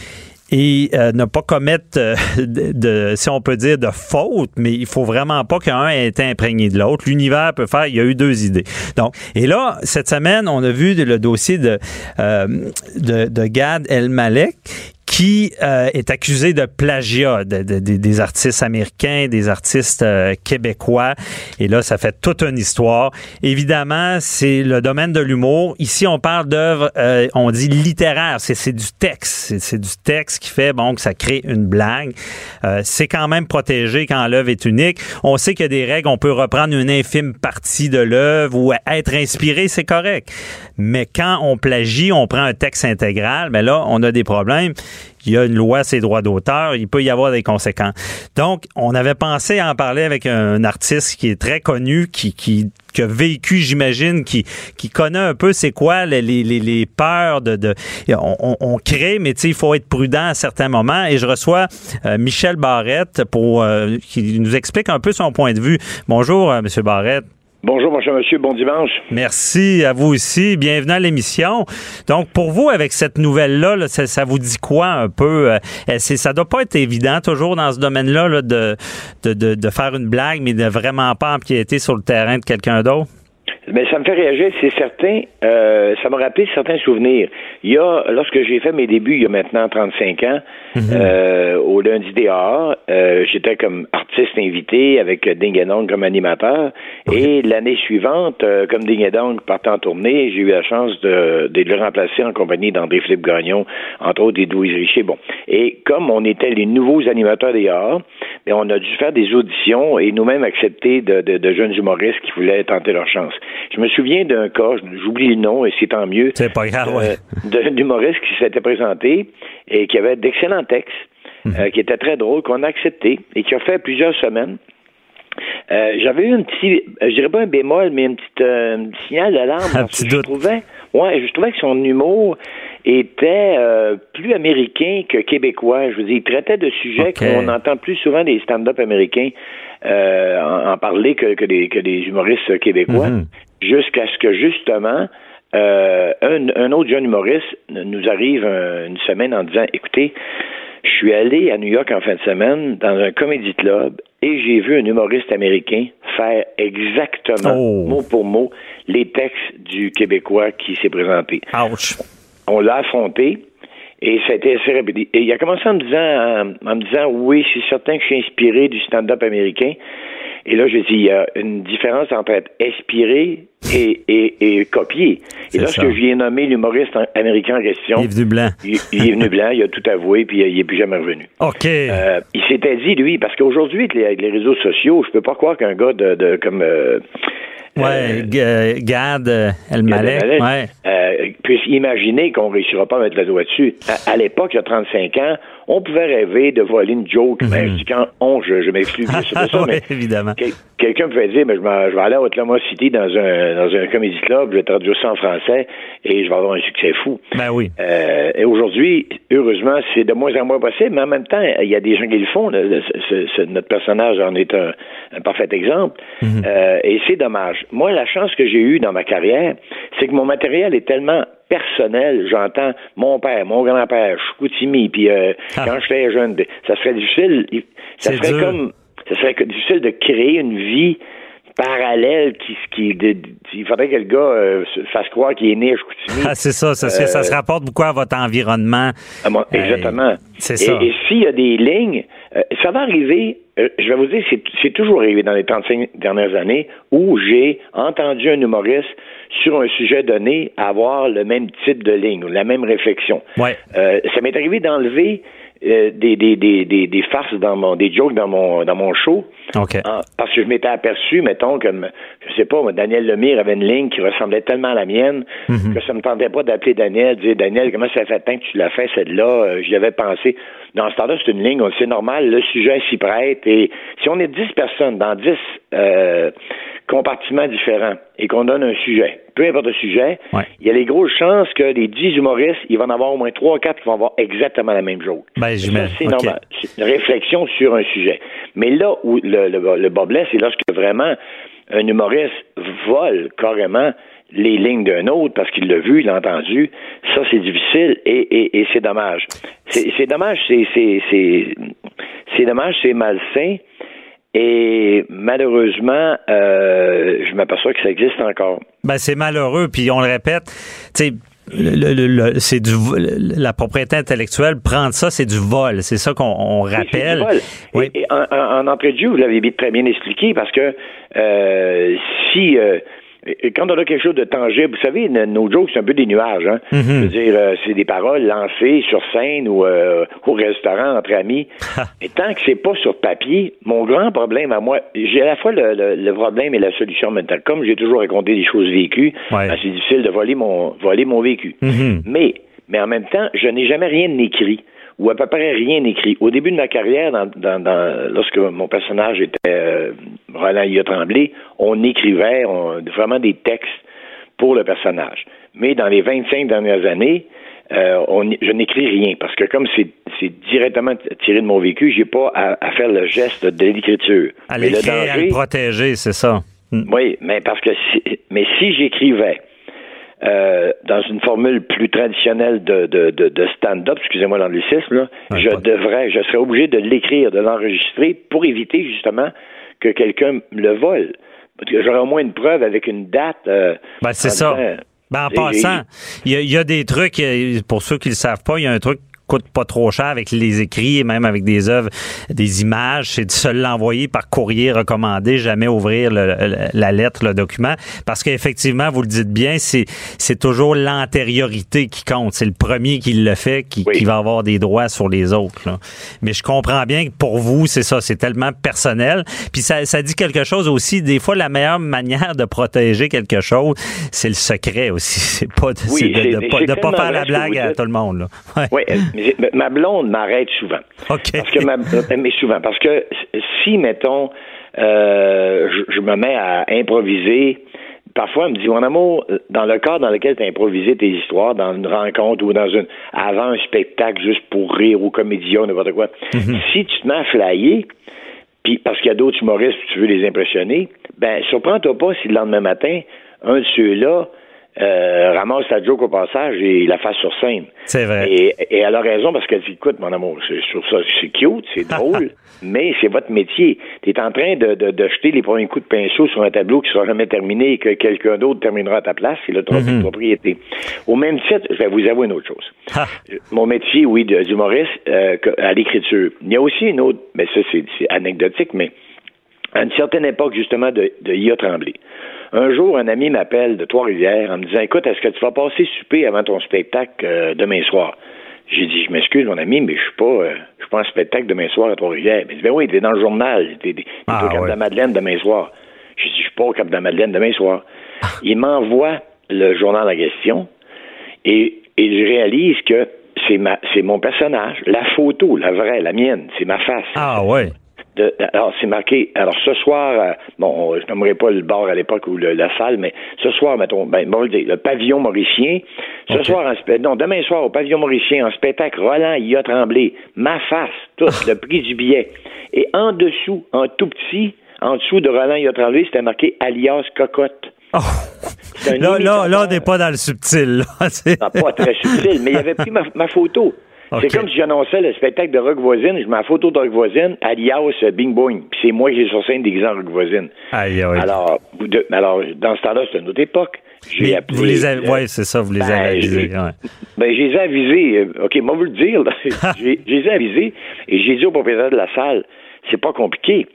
et euh, ne pas commettre euh, de, de- si on peut dire, de faute, mais il faut vraiment pas qu'un ait été imprégné de l'autre. L'univers peut faire, il y a eu deux idées. Donc, et là, cette semaine, on a vu le dossier de, euh, de, de Gad El-Malek qui euh, est accusé de plagiat de- de- de- des artistes américains, des artistes euh, québécois. Et là, ça fait toute une histoire. Évidemment, c'est le domaine de l'humour. Ici, on parle d'œuvres, euh, on dit littéraires. C'est du texte. C'est- du texte qui fait bon que ça crée une blague. Euh, c'est quand même protégé quand l'œuvre est unique. On sait qu'il y a des règles. On peut reprendre une infime partie de l'œuvre ou être inspiré, c'est correct. Mais quand on plagie, on prend un texte intégral, mais là, on a des problèmes. Il y a une loi, c'est droits d'auteur, il peut y avoir des conséquences. Donc, on avait pensé à en parler avec un artiste qui est très connu, qui, qui, a vécu, j'imagine, qui, qui connaît un peu c'est quoi les, les, les- peurs de... de on, on- crée, mais il faut être prudent à certains moments. Et je reçois euh, Michel Barrette pour euh, qui nous explique un peu son point de vue. Bonjour, euh, Monsieur Barrette. Bonjour, mon cher monsieur, bon dimanche. Merci à vous aussi. Bienvenue à l'émission. Donc, pour vous, avec cette nouvelle-là, là, ça, vous dit quoi un peu? Euh, ça doit pas être évident toujours dans ce domaine-là là, de, de, de, de faire une blague, mais de vraiment pas empiéter sur le terrain de quelqu'un d'autre? Mais ça me fait réagir, c'est certain. Euh, ça m'a rappelé certains souvenirs. Il y a, lorsque j'ai fait mes débuts, il y a maintenant 35 ans, Mhm. euh, au lundi des arts, euh, j'étais comme artiste invité avec Ding comme animateur. Et l'année suivante, euh, comme Ding partait en tournée, j'ai eu la chance de, de le remplacer en compagnie d'André-Philippe Gagnon, entre autres et Louise Richer. Bon. Et comme on était les nouveaux animateurs des arts, ben, on a dû faire des auditions et nous-mêmes accepter de, de- de jeunes humoristes qui voulaient tenter leur chance. Je me souviens d'un cas, j'oublie le nom et c'est tant mieux, C'est pas grave, ouais. euh, d'un humoriste qui s'était présenté et qui avait d'excellents textes, Mhm. euh, qui était très drôle, qu'on a accepté et qui a fait plusieurs semaines. Euh, J'avais eu un petit, je dirais pas un bémol, mais un petit, euh, signal d'alarme. Un petit que je doute. trouvais, ouais, je trouvais que son humour était euh, plus américain que québécois. Je veux dire, il traitait de sujets qu'on entend plus souvent des stand-up américains euh, en, en parler que, que, des, que des humoristes québécois, Mhm. jusqu'à ce que justement euh, un, un autre jeune humoriste nous arrive un- une semaine en disant, écoutez, je suis allé à New York en fin de semaine dans un comedy club et j'ai vu un humoriste américain faire exactement, Oh. mot pour mot, les textes du Québécois qui s'est présenté. Ouch. On l'a affronté et ça a été assez rapide. Et il a commencé en me disant, en, en me disant, oui, c'est certain que je suis inspiré du stand-up américain. Et là, je dis, il y a une différence entre être inspiré et, et, et copier. Et lorsque je lui ai nommé l'humoriste américain en question, Il est venu blanc. il, il est venu blanc, il a tout avoué, puis il n'est plus jamais revenu. OK. Euh, il s'était dit, lui, parce qu'aujourd'hui, avec les, avec les réseaux sociaux, je peux pas croire qu'un gars de, de comme euh, ouais, G- euh, Gad euh. Gad Elmaleh, Ouais. euh, puisse imaginer qu'on réussira pas à mettre le doigt dessus. À, à l'époque, il y a 35 ans, on pouvait rêver de voler une joke. Je dis quand on, je, je de ça, Mhm. Mais évidemment. quel- quelqu'un pouvait dire, mais je, vais aller à Oklahoma City dans un, dans un comédie club, je vais traduire ça en français et je vais avoir un succès fou. Ben oui. Euh, et aujourd'hui, heureusement, c'est de moins en moins possible, mais en même temps, il y a des gens qui le font. là. Notre personnage en est un, un parfait exemple. Euh, et c'est dommage. Moi, la chance que j'ai eue dans ma carrière, c'est que mon matériel est tellement personnel. J'entends mon père, mon grand-père, Chicoutimi, puis euh, Ah. quand j'étais jeune, ça serait difficile. il- Ça serait dur. comme ça serait difficile de créer une vie parallèle qui, qui de- il faudrait que le gars euh, se fasse croire qu'il est né à Chicoutimi. Ah, c'est ça, ça, ça, ça se Euh, rapporte beaucoup à votre environnement. Ah, Euh, exactement. c'est Et- ça. Et, s'il y a des lignes, euh, ça va arriver, euh, je vais vous dire, c'est, toujours arrivé dans les 35 dernières années où j'ai entendu un humoriste sur un sujet donné avoir le même type de ligne ou la même réflexion. Ouais. Euh, ça m'est arrivé d'enlever euh, des, des, des, des, des farces dans mon, des jokes dans mon, dans mon show. En- parce que je m'étais aperçu, mettons, comme, je sais pas, Daniel Lemire avait une ligne qui ressemblait tellement à la mienne Mhm. que ça me tentait pas d'appeler Daniel, de dire Daniel, comment ça fait tant que tu l'as fait, celle-là? Euh, J'y avais pensé. Dans ce temps-là, c'est une ligne, c'est normal, le sujet s'y prête. Et si on est 10 personnes dans 10 euh, compartiments différents et qu'on donne un sujet, peu importe le sujet, Ouais. il y a les grosses chances que les 10 humoristes, il va en avoir au moins 3 ou 4 qui vont avoir exactement la même joke. Ben, c'est normal. C'est une réflexion sur un sujet. Mais là où le, le, le bas blesse, c'est lorsque vraiment un humoriste vole carrément les lignes d'un autre parce qu'il l'a vu, il l'a entendu. Ça, c'est difficile et, et, et c'est dommage. C'est dommage, c'est dommage, c'est malsain. Et malheureusement, euh, je m'aperçois que ça existe encore. Ben, c'est malheureux, puis on le répète, tu sais, le- le- le- c'est du vo- la propriété intellectuelle prendre ça c'est du vol c'est ça qu'on rappelle du vol. Oui. Et, et en, en- en entrée de jeu, vous l'avez très bien expliqué parce que euh, si euh, et quand on a quelque chose de tangible, vous savez, nos jokes, c'est un peu des nuages. Hein? Je veux dire, euh, c'est des paroles lancées sur scène ou euh, au restaurant entre amis. Et tant que c'est pas sur papier, mon grand problème à moi, j'ai à la fois le, le- le problème et la solution temps. Comme j'ai toujours raconté des choses vécues, Ouais. ben, c'est difficile de voler mon voler mon vécu. Mhm. Mais, mais en même temps, je n'ai jamais rien écrit ou à peu près rien écrit. Au début de ma carrière, dans, dans, dans- lorsque mon personnage était euh, Roland Yot Tremblay, on écrivait on- vraiment des textes pour le personnage. Mais dans les 25 dernières années, euh, on- je n'écris rien parce que comme c'est directement tiré de mon vécu, j'ai pas à, à faire le geste de l'écriture. à l'écrire à le protéger c'est ça Mm. oui, mais parce que si, mais si j'écrivais euh, dans une formule plus traditionnelle de, de, de, de stand-up, excusez-moi l'anglicisme, Ouais, je devrais, je serais obligé de l'écrire, de l'enregistrer pour éviter justement que quelqu'un me le vole. J'aurais au moins une preuve avec une date. Euh, ben, c'est ça. Ben, en passant, il y, y, a des trucs, pour ceux qui ne le savent pas, il y a un truc coûte pas trop cher avec les écrits et même avec des œuvres, des images, c'est de se l'envoyer par courrier recommandé, jamais ouvrir la lettre, le document, parce qu'effectivement, vous le dites bien, c'est c'est toujours l'antériorité qui compte. C'est le premier qui le fait qui, qui, va avoir des droits sur les autres. Là. Mais je comprends bien que pour vous, c'est ça, c'est tellement personnel. Puis ça, ça dit quelque chose aussi. Des fois, la meilleure manière de protéger quelque chose, c'est le secret aussi. C'est pas de, de, de, pas, faire la blague à tout le monde. Là. Ouais. Oui, ma blonde m'arrête souvent. OK. Parce que ma, mais souvent, parce que si, mettons, euh, je, me mets à improviser, parfois, elle me dit, mon amour, dans le cas dans lequel tu as improvisé tes histoires, dans une rencontre ou dans une, avant un spectacle juste pour rire ou comédien, n'importe quoi, mhm. si tu te mets à flyer, puis parce qu'il y a d'autres humoristes, tu veux les impressionner, ben, surprends-toi pas si le lendemain matin, un de ceux-là, euh, ramasse sa joke au passage et la fasse sur scène. C'est vrai. Et, elle a raison parce qu'elle dit, écoute, mon amour, je trouve ça, c'est cute, c'est drôle, mais c'est votre métier. Tu es en train de, de, jeter les premiers coups de pinceau sur un tableau qui sera jamais terminé et que quelqu'un d'autre terminera à ta place. C'est le mm propriété. Au même titre, je vais vous avouer une autre chose. Mon métier, oui, d'humoriste, euh, à l'écriture. Il y a aussi une autre, mais ça, c'est anecdotique, mais à une certaine époque, justement, de, de Ia Tremblay. Un jour, un ami m'appelle de Trois-Rivières en me disant Écoute, est-ce que tu vas passer souper avant ton spectacle euh, demain soir? J'ai dit Je m'excuse, mon ami, mais je suis pas euh, je suis pas en spectacle demain soir à Trois-Rivières. Il dit Ben oui, t'es dans le journal, t'es, ah, au Cap de la Madeleine demain soir. J'ai dit Je suis pas au Cap de la Madeleine demain soir. Il m'envoie le journal en question et, et je réalise que c'est ma c'est mon personnage, la photo, la vraie, la mienne, c'est ma face. Ah ouais alors, c'est marqué. Alors, ce soir, euh, bon, je n'aimerais pas le bar à l'époque ou la salle, mais ce soir, mettons, ben, bon, le pavillon mauricien. Ce soir, en, non, demain soir, au pavillon mauricien, en spectacle, Roland y a tremblé. Ma face, tout, le prix du billet. Et en dessous, en tout petit, en dessous de Roland y a tremblé, c'était marqué alias cocotte. Oh. Là, là, là, on n'est pas dans le subtil. Là, pas très subtil, mais il avait pris ma photo. C'est comme si j'annonçais le spectacle de Rock Voisine, je mets la photo de Rock Voisine, alias euh, Bing Boing, puis c'est moi qui ai sur scène déguisé en Rock Voisine. Aïe, Alors, alors, dans ce temps-là, c'est une autre époque. J'ai appelé, vous les avez, ouais, c'est ça, vous les ben, avez avisés. Ouais. Ben, je les ai avisés. Euh, OK, moi, vous le dire, je les ai avisés et j'ai dit au propriétaire de la salle, c'est pas compliqué.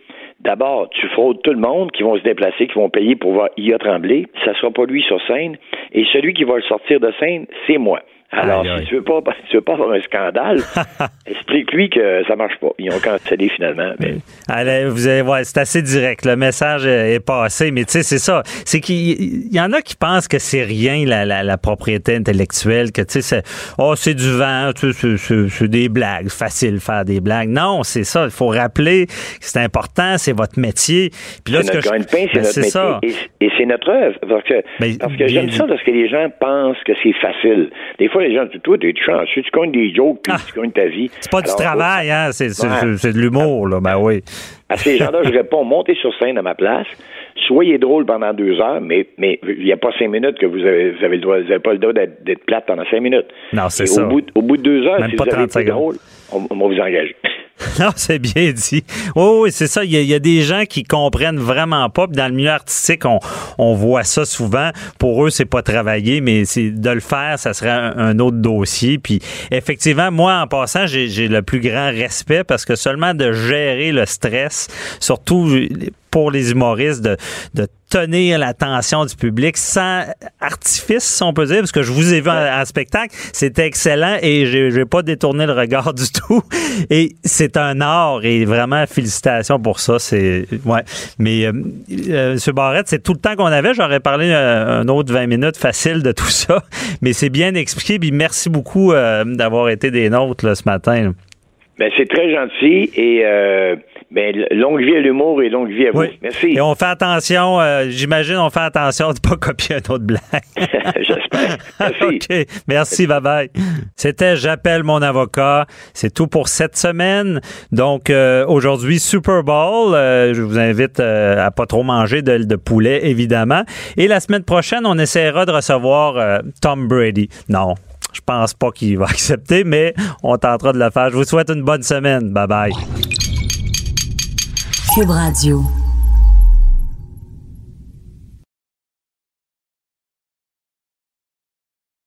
D'abord, tu fraudes tout le monde qui vont se déplacer, qui vont payer pour voir IA trembler. Ça sera pas lui sur scène. Et celui qui va le sortir de scène, c'est moi. Alors, si tu veux pas, tu veux pas avoir un scandale, explique-lui que ça marche pas. Ils ont cancellé finalement. Mais... Allez, vous allez voir, c'est assez direct. Le message est passé, mais tu sais, c'est ça. C'est qu'il y en a qui pensent que c'est rien la, la, propriété intellectuelle, que tu sais, c'est oh c'est du vent, c'est des blagues, facile faire des blagues. Non, c'est ça. Il faut rappeler que c'est important, c'est votre métier. Puis là, ce que je... c'est ben, notre métier ça. et, c'est notre œuvre. Parce que, ben, parce que j'aime ça parce que les gens pensent que c'est facile. Des fois les gens disent Toi, t'es chanceux, tu connais des jokes, puis ah. tu connais ta vie. C'est pas du travail, hein? C'est, de l'humour, là. Ben oui. À ces gens-là, je réponds montez sur scène à ma place, soyez drôle pendant deux heures, mais mais il n'y a pas cinq minutes que vous avez, vous avez le droit, vous n'avez pas le droit d'être, plate pendant cinq minutes. Non, c'est ça. Au bout, au bout de deux heures, si vous avez été drôle, on, on va vous engager. Non, c'est bien dit. Oh, oui, c'est ça. Il y, a, des gens qui comprennent vraiment pas. dans le milieu artistique, on, on voit ça souvent. Pour eux, c'est pas travailler, mais c'est de le faire, ça serait un, autre dossier. Puis effectivement, moi, en passant, j'ai le plus grand respect parce que seulement de gérer le stress, surtout pour les humoristes de, de tenir l'attention du public sans artifice, si on peut dire, parce que je vous ai vu en, spectacle, c'était excellent et je n'ai pas détourné le regard du tout. Et c'est un art et vraiment félicitations pour ça. C'est ouais. Mais euh, euh M. Barrette, c'est tout le temps qu'on avait. J'aurais parlé euh, un autre 20 minutes facile de tout ça, mais c'est bien expliqué. Puis merci beaucoup euh, d'avoir été des nôtres là, ce matin. Ben, c'est très gentil et euh, ben, longue vie à l'humour et longue vie à vous. Merci. Et on fait attention, euh, j'imagine, on fait attention de ne pas copier un autre blague. J'espère. Merci. OK. Merci, bye bye. C'était J'appelle mon avocat. C'est tout pour cette semaine. Donc, euh, aujourd'hui, Super Bowl. je vous invite à pas trop manger de, de, poulet, évidemment. Et la semaine prochaine, on essaiera de recevoir Tom Brady. Non, je pense pas qu'il va accepter, mais on tentera de le faire. Je vous souhaite une bonne semaine. Bye bye.